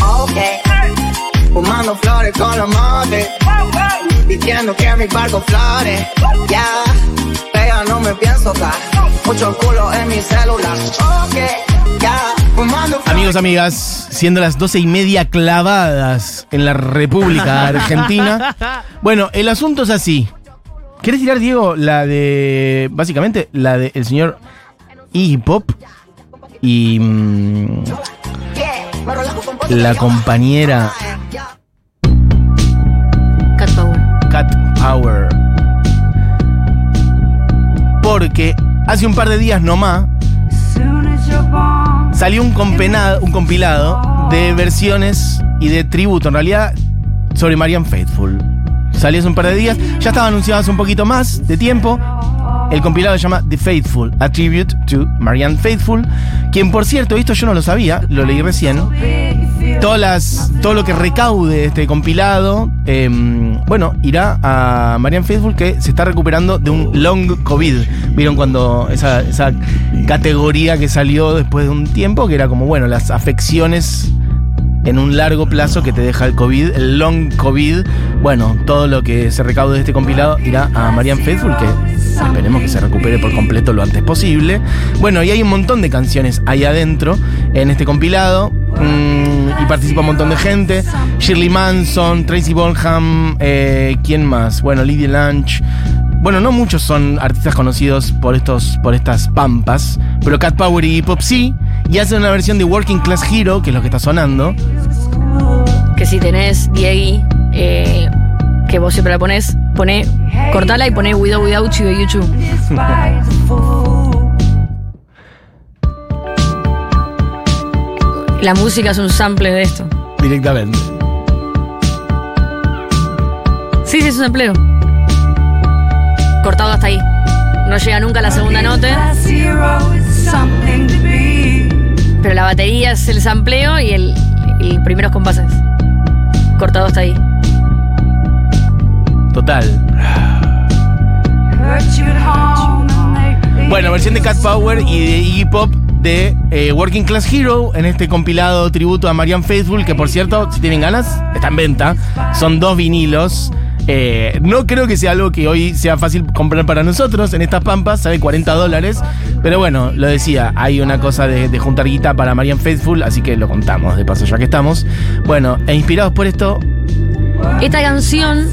Ok. Fumando flores con los motes. Diciendo que mi barco flores. Ya. Pega, no me pienso dar. Mucho culo en mi celular. Ok. Ya. Fumando flores. Amigos, amigas, siendo las doce y media clavadas en la República Argentina. Bueno, el asunto es así. ¿Querés tirar, Diego, la de. Básicamente, la del señor Iggy Pop y. la compañera Cat Power. Cat Power. Porque hace un par de días nomás salió un, compena- un compilado de versiones y de tributo, en realidad, sobre Marianne Faithful. Salió hace un par de días, ya estaba anunciado hace un poquito más de tiempo. El compilado se llama The Faithful, A Tribute to Marianne Faithful, quien por cierto, esto yo no lo sabía, lo leí recién, todo lo que recaude este compilado, eh, bueno, irá a Marianne Faithful que se está recuperando de un long COVID. ¿Vieron cuando esa, esa categoría que salió después de un tiempo? Que era como, bueno, las afecciones en un largo plazo que te deja el COVID, el long COVID. Bueno, todo lo que se recaude de este compilado irá a Marianne Faithful, que esperemos que se recupere por completo lo antes posible. Bueno, y hay un montón de canciones ahí adentro en este compilado. mm, y participa un montón de gente. Shirley Manson, Tracy Bonham, eh, ¿quién más? Bueno, Lydia Lunch. Bueno, no muchos son artistas conocidos por estos, por estas pampas, pero Cat Power y Pop sí, y hacen una versión de Working Class Hero, que es lo que está sonando. Que si tenés Diegui, eh, que vos siempre la ponés, poné, cortala y poné Without Without You de YouTube. La música es un sample de esto. Directamente. Sí, sí, es un sampleo. Cortado hasta ahí. No llega nunca a la segunda nota, pero la batería es el sampleo y el, el primeros compases. Cortado hasta ahí. Total. Bueno, versión de Cat Power y de Iggy Pop de eh, Working Class Hero en este compilado tributo a Marianne Faithful, que por cierto, si tienen ganas, está en venta. Son dos vinilos. Eh, no creo que sea algo que hoy sea fácil comprar para nosotros en estas pampas, sale 40 dólares. Pero bueno, lo decía, hay una cosa de, de juntar guita para Marianne Faithful, así que lo contamos de paso ya que estamos. Bueno, e inspirados por esto, Esta canción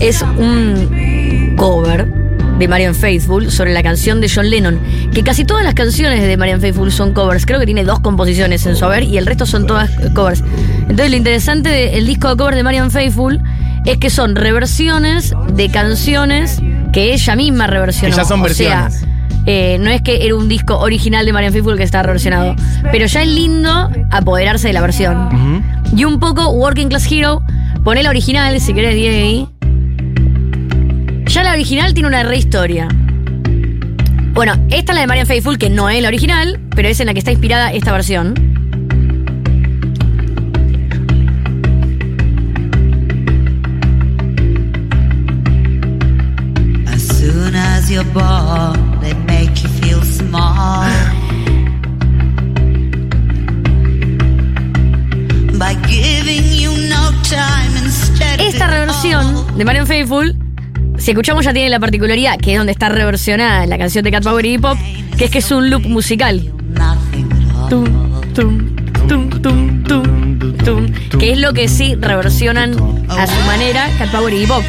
es un cover de Marian Faithful sobre la canción de John Lennon. Que casi todas las canciones de Marian Faithful son covers. Creo que tiene dos composiciones en su haber y el resto son todas covers. Entonces lo interesante del disco de cover de Marian Faithful es que son reversiones de canciones que ella misma reversionó. Que ya son O sea, versiones. Eh, no es que era un disco original de Marian Faithful que está reversionado. Pero ya es lindo apoderarse de la versión. Y un poco Working Class Hero. Poné la original, si querés, Diego. Ya la original tiene una rehistoria. Bueno, esta es la de Marian Faithful, que no es la original, pero es en la que está inspirada esta versión. As soon as you're born, reversión de Marian Faithful, si escuchamos ya tiene la particularidad, que es donde está reversionada la canción de Cat Power y Hip Hop, que es que es un loop musical. Que es lo que sí reversionan a su manera Cat Power y Hip Hop.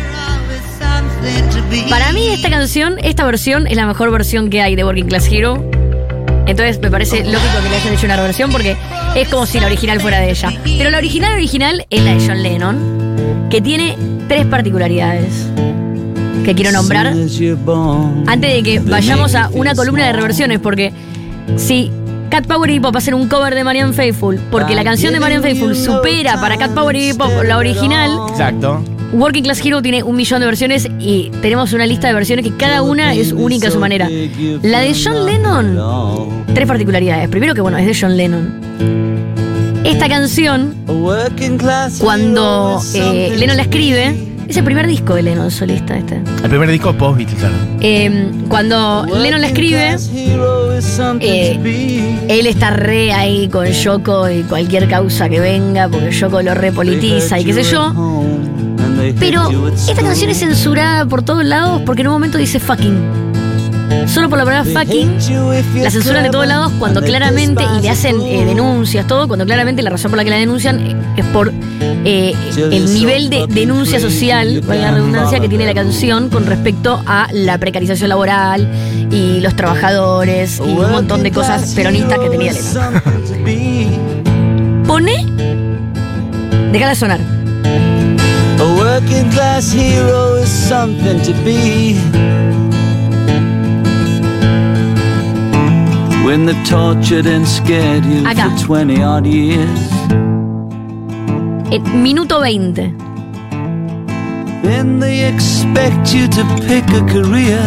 Para mí esta canción, esta versión es la mejor versión que hay de Working Class Hero. Entonces me parece lógico que le hayan hecho una reversión porque es como si la original fuera de ella. Pero la original original es la de John Lennon, que tiene tres particularidades que quiero nombrar antes de que vayamos a una columna de reversiones, porque si Cat Power y Hip Hop hacen un cover de Marianne Faithful, porque la canción de Marianne Faithful supera para Cat Power y Hip Hop la original, exacto. Working Class Hero tiene un millón de versiones y tenemos una lista de versiones que cada una es única a su manera. La de John Lennon, tres particularidades. Primero que bueno, es de John Lennon. Esta canción, cuando eh, Lennon la escribe, Es el primer disco de Lennon solista este. El primer disco post Beatles, claro. Eh, cuando Lennon la escribe, eh, él está re ahí con Yoko y cualquier causa que venga, porque Yoko lo repolitiza y qué sé yo. Pero esta canción es censurada por todos lados porque en un momento dice fucking. Solo por la palabra fucking la censuran de todos lados cuando claramente, y le hacen eh, denuncias, todo, cuando claramente la razón por la que la denuncian es por eh, el nivel de denuncia social, valga la redundancia, que tiene la canción con respecto a la precarización laboral y los trabajadores y un montón de cosas peronistas que tenía Lennon. Pone. Déjala sonar. A working class hero is something to be. When they've tortured and scared you Acá. for 20 odd years. En minuto 20. Then they expect you to pick a career.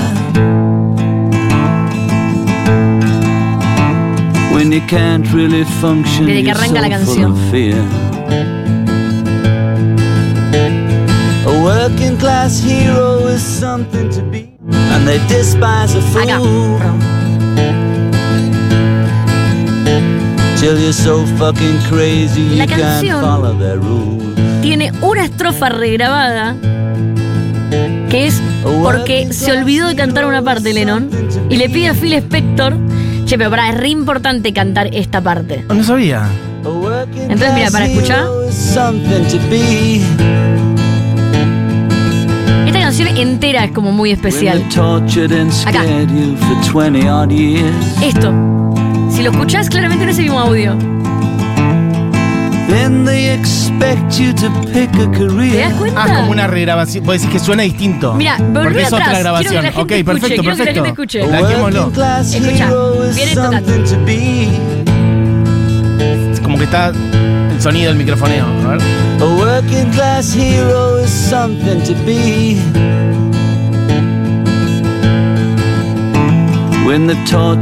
When you can't really function, Desde que arranca la full canción. of fear. A working class hero is something to be, and they despise a fool Perdón. Till you're so fucking crazy La you can't canción- follow their rules. Tiene una estrofa regrabada que es porque se olvidó de cantar una parte Lennon y le pide a Phil Spector, che, pero pará, es re importante cantar esta parte. No sabía. Entonces, mira, para escuchar. hero is something to be. Esta canción entera es como muy especial. they've tortured and Acá. scared you for 20 odd years. Esto, si lo escuchás claramente en ese mismo audio, Then they expect you to pick a ¿te career. das cuenta? Ah, como una regrabación. Vos decís que suena distinto. Mira, Porque es atrás. otra Quiero que grabación. la gente ok, escuche, perfecto, quiero que la perfecto. gente escuche. A Blanquémoslo. working class Escucha, hero is viene tocando. something to be. Es como que está el sonido del microfoneo. A ver. A working class hero is something to be.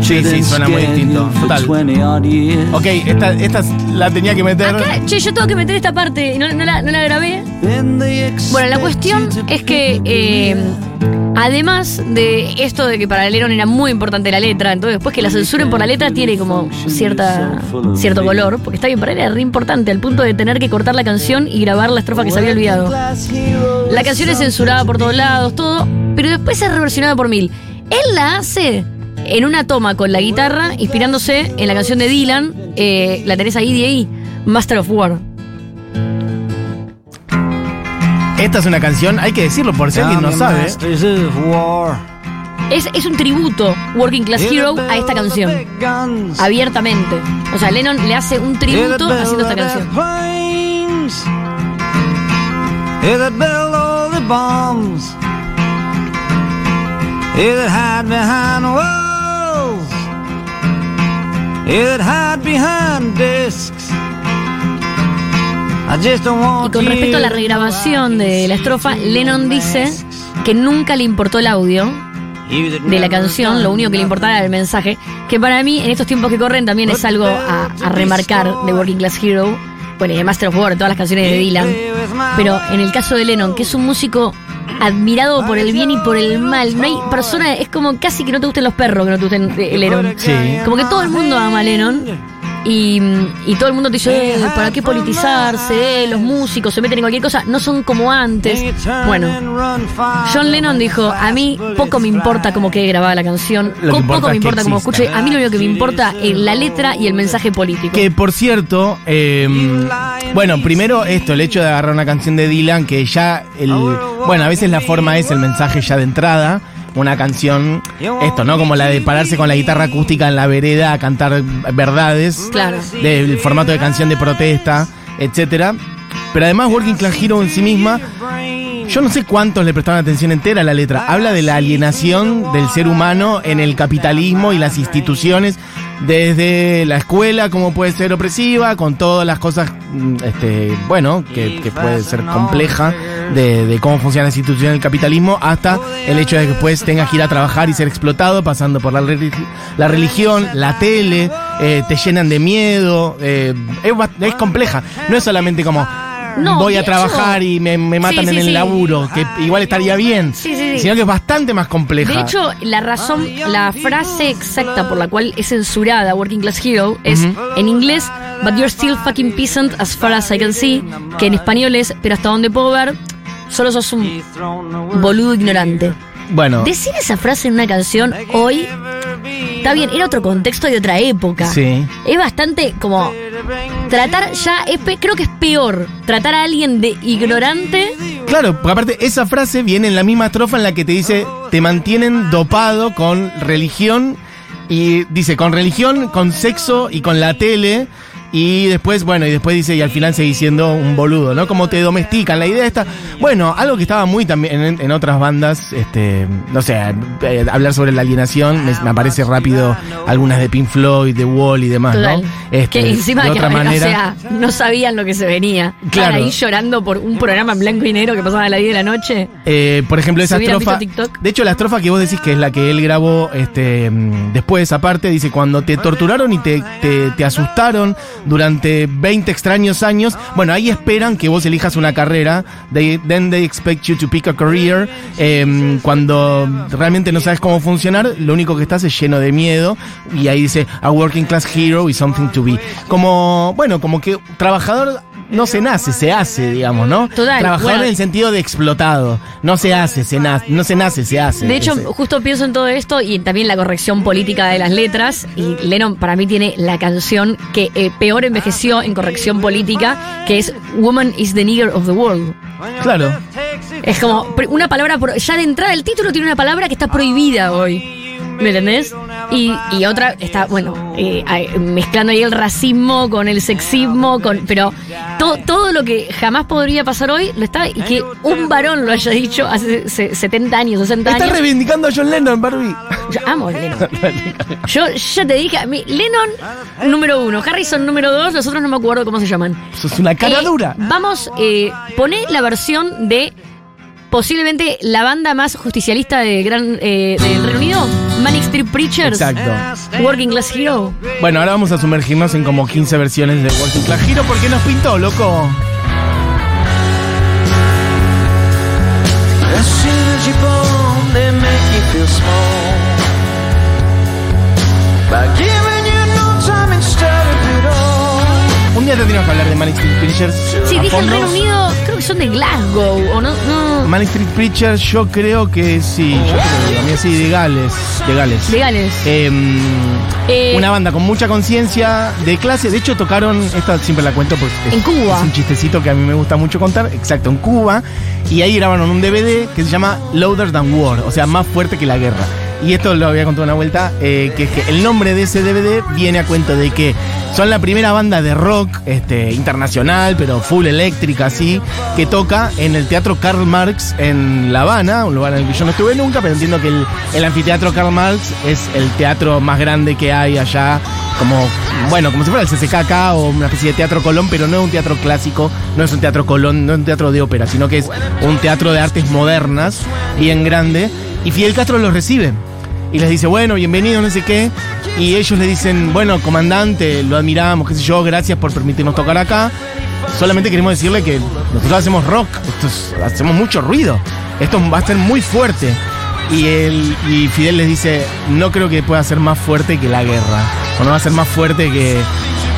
Sí, sí, suena muy distinto. Total. 20 odd years. Ok, esta, esta la tenía que meter. Acá, che, yo tengo que meter esta parte y no, no la, no la grabé. Bueno, la cuestión es que, eh, además de esto de que para Lennon era muy importante la letra, entonces después que la censuren por la letra tiene como cierta, cierto color, porque está bien, para él era re importante, al punto de tener que cortar la canción y grabar la estrofa que se había olvidado. La canción es censurada por todos lados, todo, pero después es reversionada por mil. Él la hace en una toma con la guitarra, inspirándose en la canción de Dylan, eh, la tenés ahí de ahí, Master of War. Esta es una canción, hay que decirlo por si alguien no sabe. Es, es un tributo, Working Class Hero, a esta canción, abiertamente. O sea, Lennon le hace un tributo haciendo esta canción. Y con respecto a la regrabación de la estrofa, Lennon dice que nunca le importó el audio de la canción, lo único que le importaba era el mensaje, que para mí en estos tiempos que corren también es algo a, a remarcar de Working Class Hero, bueno, y de Master of War, todas las canciones de Dylan, pero en el caso de Lennon, que es un músico admirado por el bien y por el mal, no hay persona, es como casi que no te gusten los perros, que no te gusten eh, Lennon. Sí. Como que todo el mundo ama a Lennon. Y, y todo el mundo te dice, "Eh, ¿para qué politizarse? Eh, los músicos se meten en cualquier cosa, no son como antes. Bueno, John Lennon dijo, a mí poco me importa cómo quede grabada la canción, Lo poco me importa cómo exista". escuche, a mí lo único que me importa es la letra y el mensaje político. Que por cierto, eh, bueno, primero esto, el hecho de agarrar una canción de Dylan, que ya el. Bueno, a veces la forma es el mensaje ya de entrada. Una canción, esto, ¿no? Como la de pararse con la guitarra acústica en la vereda a cantar verdades. Claro. Del formato de canción de protesta, etcétera. Pero además, Working Class Hero en sí misma, yo no sé cuántos le prestaron atención entera a la letra. Habla de la alienación del ser humano en el capitalismo y las instituciones, desde la escuela, cómo puede ser opresiva, con todas las cosas, este, bueno, que, que puede ser compleja de, de cómo funciona la institución del capitalismo, hasta el hecho de que después tengas que ir a trabajar y ser explotado, pasando por la, la religión, la tele, eh, te llenan de miedo, eh, es compleja. No es solamente como No, voy a trabajar hecho- y me, me matan Sí, en sí, el sí. laburo, que igual estaría bien. Sí, sí, sí. Sino que es bastante más compleja. De hecho, la razón, la frase exacta por la cual es censurada Working Class Hero es en inglés, but you're still fucking peasant as far as I can see, que en español es, pero hasta donde puedo ver, solo sos un boludo ignorante. bueno, Decir esa frase en una canción hoy, está bien, era otro contexto y otra época. sí. Es bastante como tratar ya, es creo que es peor tratar a alguien de ignorante. Claro, porque aparte esa frase viene en la misma estrofa en la que te dice, te mantienen dopado con religión y dice, con religión, con sexo y con la tele. Y después, bueno, y después dice, y al final seguís siendo un boludo, ¿no? Como te domestican. La idea está, bueno, algo que estaba muy también en, en otras bandas, este, no sé, eh, hablar sobre la alienación, me, me aparece rápido algunas de Pink Floyd, The Wall y demás, Total. ¿no? Este, que encima de que, otra manera. o sea, no sabían lo que se venía. Estaban Claro. ahí llorando por un programa en blanco y negro que pasaba a las 10 de la noche. Eh, por ejemplo, esa estrofa. De hecho, la estrofa que vos decís que es la que él grabó este, mm, después, aparte, dice: Cuando te torturaron y te, te- te asustaron durante 20 extraños años, bueno, ahí esperan que vos elijas una carrera. They- then they expect you to pick a career. Eh, cuando realmente no sabes cómo funcionar, lo único que estás es lleno de miedo. Y ahí dice: A working class hero is something to be. Como, bueno, como que trabajador. No se nace, se hace, digamos, ¿no? Total, Trabajador bueno. en el sentido de explotado. No se hace, se nace, no se nace, se hace. De hecho, justo pienso en todo esto y también la corrección política de las letras. Y Lennon para mí tiene la canción que eh, peor envejeció en corrección política, que es Woman is the nigger of the world. claro. Es como una palabra, ya de entrada el título tiene una palabra que está prohibida hoy. ¿Me entendés? Y, y otra está, bueno, eh, mezclando ahí el racismo con el sexismo, con pero to- todo lo que jamás podría pasar hoy lo está, y que un varón lo haya dicho hace se- 70 años, 60 Está años. reivindicando a John Lennon, Barbie. Yo amo a Lennon. Yo ya te dije, a mí, Lennon número uno, Harrison número dos, los otros no me acuerdo cómo se llaman. Eso es una cara Eh, dura. Vamos, eh, poné la versión de posiblemente la banda más justicialista de gran, eh, del Reino Unido, Manic Street Preachers, Exacto. Working Class Hero. Bueno, ahora vamos a sumergirnos en como 15 versiones de Working Class Hero porque nos pintó, loco. Tendríamos que hablar de Manic Street Preachers. Sí, a dije el. Reino Unido, creo que son de Glasgow, o no, no, Manic Street Preachers, yo creo que sí. Yo creo que sí, de Gales. De Gales. legales. Em, Eh, una banda con mucha conciencia de clase. De hecho, tocaron, esta siempre la cuento porque es, En Cuba. es un chistecito que a mí me gusta mucho contar. Exacto, en Cuba. Y ahí grabaron un DVD que se llama Louder Than War, o sea, más fuerte que la guerra. Y esto lo había contado una vuelta, eh, que es que el nombre de ese DVD viene a cuento de que son la primera banda de rock este, internacional, pero full eléctrica, así, que toca en el Teatro Karl Marx en La Habana, un lugar en el que yo no estuve nunca, pero entiendo que el, el anfiteatro Karl Marx es el teatro más grande que hay allá, como, bueno, como si fuera el CCK o una especie de teatro Colón, pero no es un teatro clásico, no es un teatro Colón, no es un teatro de ópera, sino que es un teatro de artes modernas, bien grande, y Fidel Castro los recibe y les dice, bueno, bienvenido, no sé qué. Y ellos le dicen, bueno, comandante, lo admiramos, qué sé yo, gracias por permitirnos tocar acá. Solamente queremos decirle que nosotros hacemos rock, hacemos mucho ruido, esto va a ser muy fuerte. Y, él, y Fidel les dice, no creo que pueda ser más fuerte que la guerra, o no va a ser más fuerte que,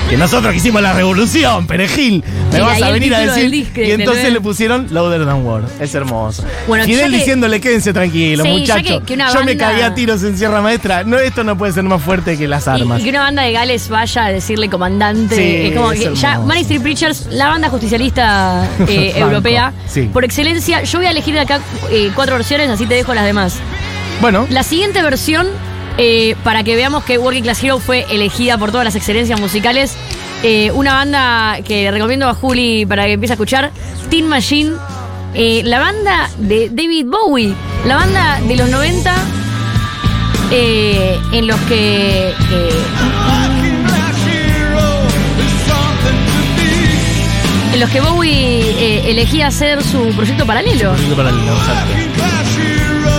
que nosotros que hicimos la revolución, perejil. Me Y vas a venir a decir. y entonces le pusieron Louder Than War. Es hermoso. Bueno, ya Fidel que- diciéndole, quédense tranquilos, Sí, ya muchachos. Yo me cagué a tiros en Sierra Maestra. No, esto no puede ser más fuerte que las Y, armas. y que una banda de Gales vaya a decirle comandante. Sí, es como es que ya hermoso. Manic Street Preachers, la banda justicialista eh, europea, sí. por excelencia. Yo voy a elegir de acá eh, cuatro versiones, así te dejo las demás. Bueno, La siguiente versión, eh, para que veamos que Working Class Hero fue elegida por todas las excelencias musicales, eh, una banda que recomiendo a Juli para que empiece a escuchar, Teen Machine, eh, la banda de David Bowie, la banda de los 90 eh, en los que... en los que Bowie elegía hacer su proyecto paralelo.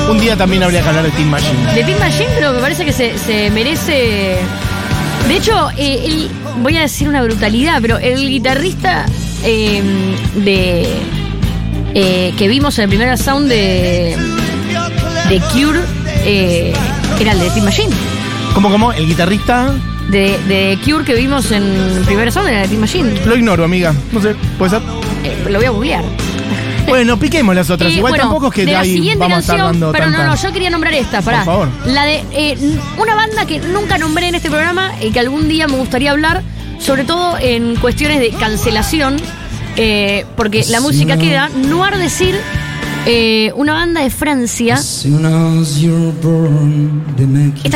Un día también habría que hablar de Team Machine. De Team Machine, pero me parece que se, se merece. De hecho, eh, el- voy a decir una brutalidad, pero el guitarrista eh, de eh, que vimos en el primer sound de, de Cure eh, era el de Team Machine. ¿Cómo, cómo? El guitarrista. De, de Cure que vimos en el primer sound era el de Team Machine. Lo ignoro, amiga. No sé, puede ser. Eh, lo voy a googlear. Bueno, piquemos las otras. Eh, Igual bueno, tampoco es que de la ahí siguiente vamos a estar canción, dando pero no, tanta- no, yo quería nombrar esta, pará. favor. La de eh, una banda que nunca nombré en este programa y que algún día me gustaría hablar, sobre todo en cuestiones de cancelación, eh, porque la música queda. Noir Decir, eh, una banda de Francia. Esta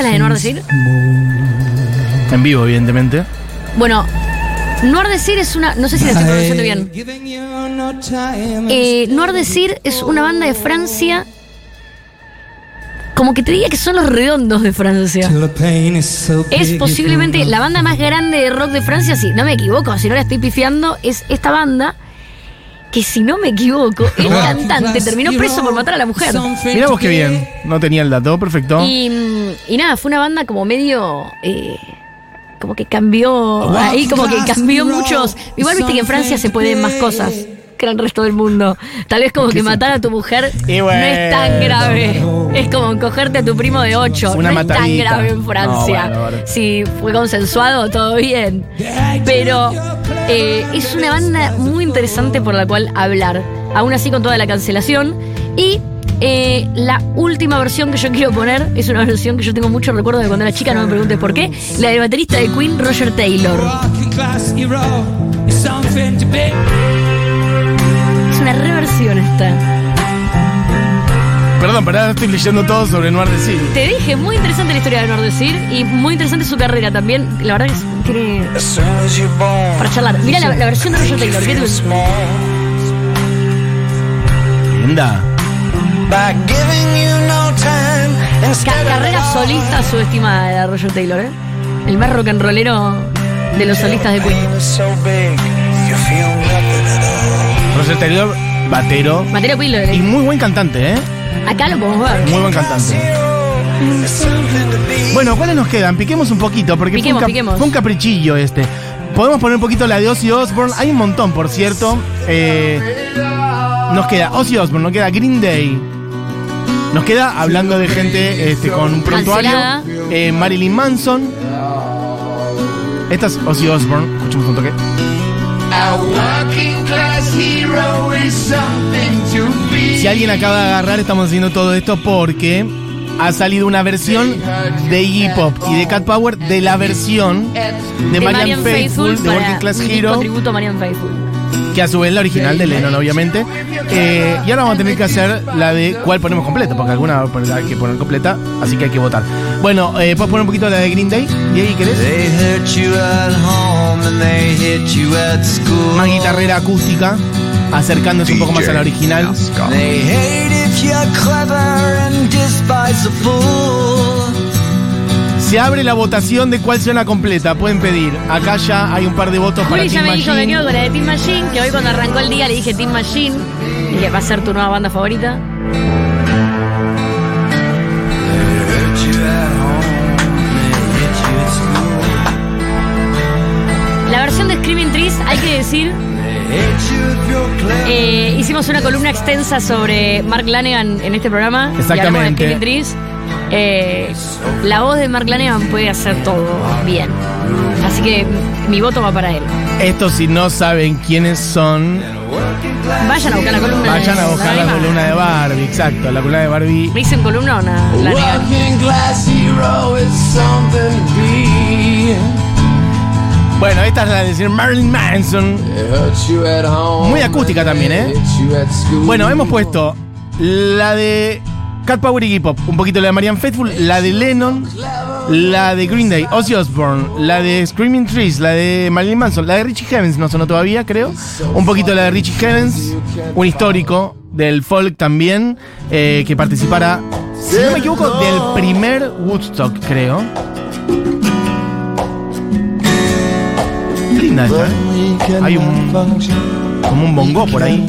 es la de Noir Decir. En vivo, evidentemente. Bueno, Noir es una. No sé si la estoy pronunciando bien. Eh, Noir Decir es una banda de Francia. Como que te diría que son los redondos de Francia. Es posiblemente la banda más grande de rock de Francia, si no me equivoco, si no la estoy pifiando, es esta banda. Que si no me equivoco, el cantante terminó preso por matar a la mujer. Mirá vos qué bien. No tenía el dato, perfecto. Y, y nada, fue una banda como medio. eh, como que cambió. Ahí como que cambió muchos. Igual viste que en Francia se pueden más cosas que en el resto del mundo. Tal vez como que matar a tu mujer Y no es tan grave. Es como cogerte a tu primo de 8. Una no es tan matadita. grave en Francia. No, bueno, bueno. Si fue consensuado, todo bien. Pero eh, es una banda muy interesante por la cual hablar. Aún así con toda la cancelación. Y eh, la última versión que yo quiero poner es una versión que yo tengo mucho recuerdo de cuando era chica, no me preguntes por qué. La del baterista de Queen, Roger Taylor. Es una reversión esta. Perdón, pero ahora estoy leyendo todo sobre Noir de Cine. Te dije, muy interesante la historia de Nordecir y muy interesante su carrera también. La verdad que es- tiene para charlar. Mira la, la versión de Roger Taylor. ¿qué te- Linda. Ca- carrera solista subestimada de Roger Taylor, ¿eh? El más rock and rollero de los solistas de Queen. Roger Taylor, batero. Materia Queen lo Y muy buen cantante, ¿eh? Acá lo podemos ver. Muy buen cantante. Bueno, ¿cuáles nos quedan? Piquemos un poquito, porque Piquemos, fue, un piquemos. fue un caprichillo este. Podemos poner un poquito la de Ozzy Osbourne. Hay un montón, por cierto. Eh, nos queda Ozzy Osbourne, nos queda Green Day. Nos queda, hablando de gente este, con un prontuario, eh, Marilyn Manson. Esta es Ozzy Osbourne. Escuchemos un toque. Si alguien acaba de agarrar, estamos haciendo todo esto porque ha salido una versión de Iggy Pop y de Cat Power de la versión de, Marian Faithful, de Working Class Hero, tributo a Marian Faithful. Que a su vez la original de Lennon, obviamente. Eh, y ahora vamos a tener que hacer la de cuál ponemos completa, porque alguna hay que poner completa, así que hay que votar. Bueno, eh, ¿puedes poner un poquito la de Green Day? ¿Y querés? At school. Más guitarrera acústica, acercándose un poco más a la original. Se abre la votación de cuál suena completa. Pueden pedir. Acá ya hay un par de votos para Juli ya Team me dijo que Machine. quedo con la de Team Machine, que hoy cuando arrancó el día le dije Team Machine, y que va a ser tu nueva banda favorita. La versión de Screaming Trees, hay que decir, eh, hicimos una columna extensa sobre Mark Lanegan en este programa. Y hablamos de Exactamente. Screaming Trees. Eh, la voz de Mark Lanegan puede hacer todo bien. Así que mi voto va para él. Esto si no saben quiénes son, Vayan a buscar la columna. vayan a de buscar la columna de Barbie. Exacto, la columna de Barbie. ¿Me dicen columna o nada? Lanegan. Bueno, esta es la de decir Marilyn Manson. Muy acústica también, ¿eh? Bueno, hemos puesto la de Cat Power y Iggy Pop, un poquito la de Marianne Faithful, la de Lennon, la de Green Day, Ozzy Osbourne, la de Screaming Trees, la de Marilyn Manson, la de Richie Havens, no sonó todavía, creo. Un poquito la de Richie Havens, un histórico del folk también, eh, que participara, si no me equivoco, del primer Woodstock, creo. Linda esta, ¿eh? Hay un. como un bongo por ahí.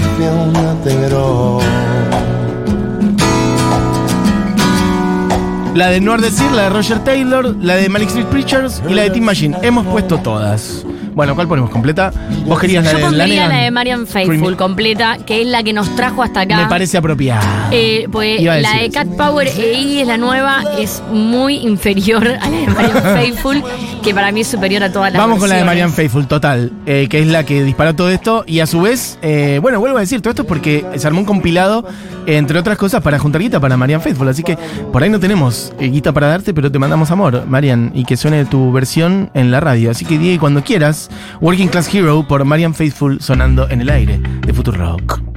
La de Noir Decir, la de Roger Taylor, la de Malik Street Preachers y la de Team Machine. Hemos puesto todas. Bueno, ¿cuál ponemos? ¿Completa? ¿Vos querías la Yo de pondría la de Marian Faithful completa, que es la que nos trajo hasta acá. Me parece apropiado. Eh, pues Iba a la decir de Cat Power e Iggy es la nueva, es muy inferior a la de Marian Faithful, que para mí es superior a todas las Vamos con la de versiones. Marianne Faithful, total, eh, que es la que disparó todo esto. Y a su vez, eh, bueno, vuelvo a decir, todo esto es porque se armó un compilado, eh, entre otras cosas, para juntar guita para Marianne Faithful. Así que por ahí no tenemos eh, guita para darte, pero te mandamos amor, Marian, y que suene tu versión en la radio. Así que Diego, cuando quieras, Working Class Hero por Marianne Faithful sonando en el aire de Futuro Rock.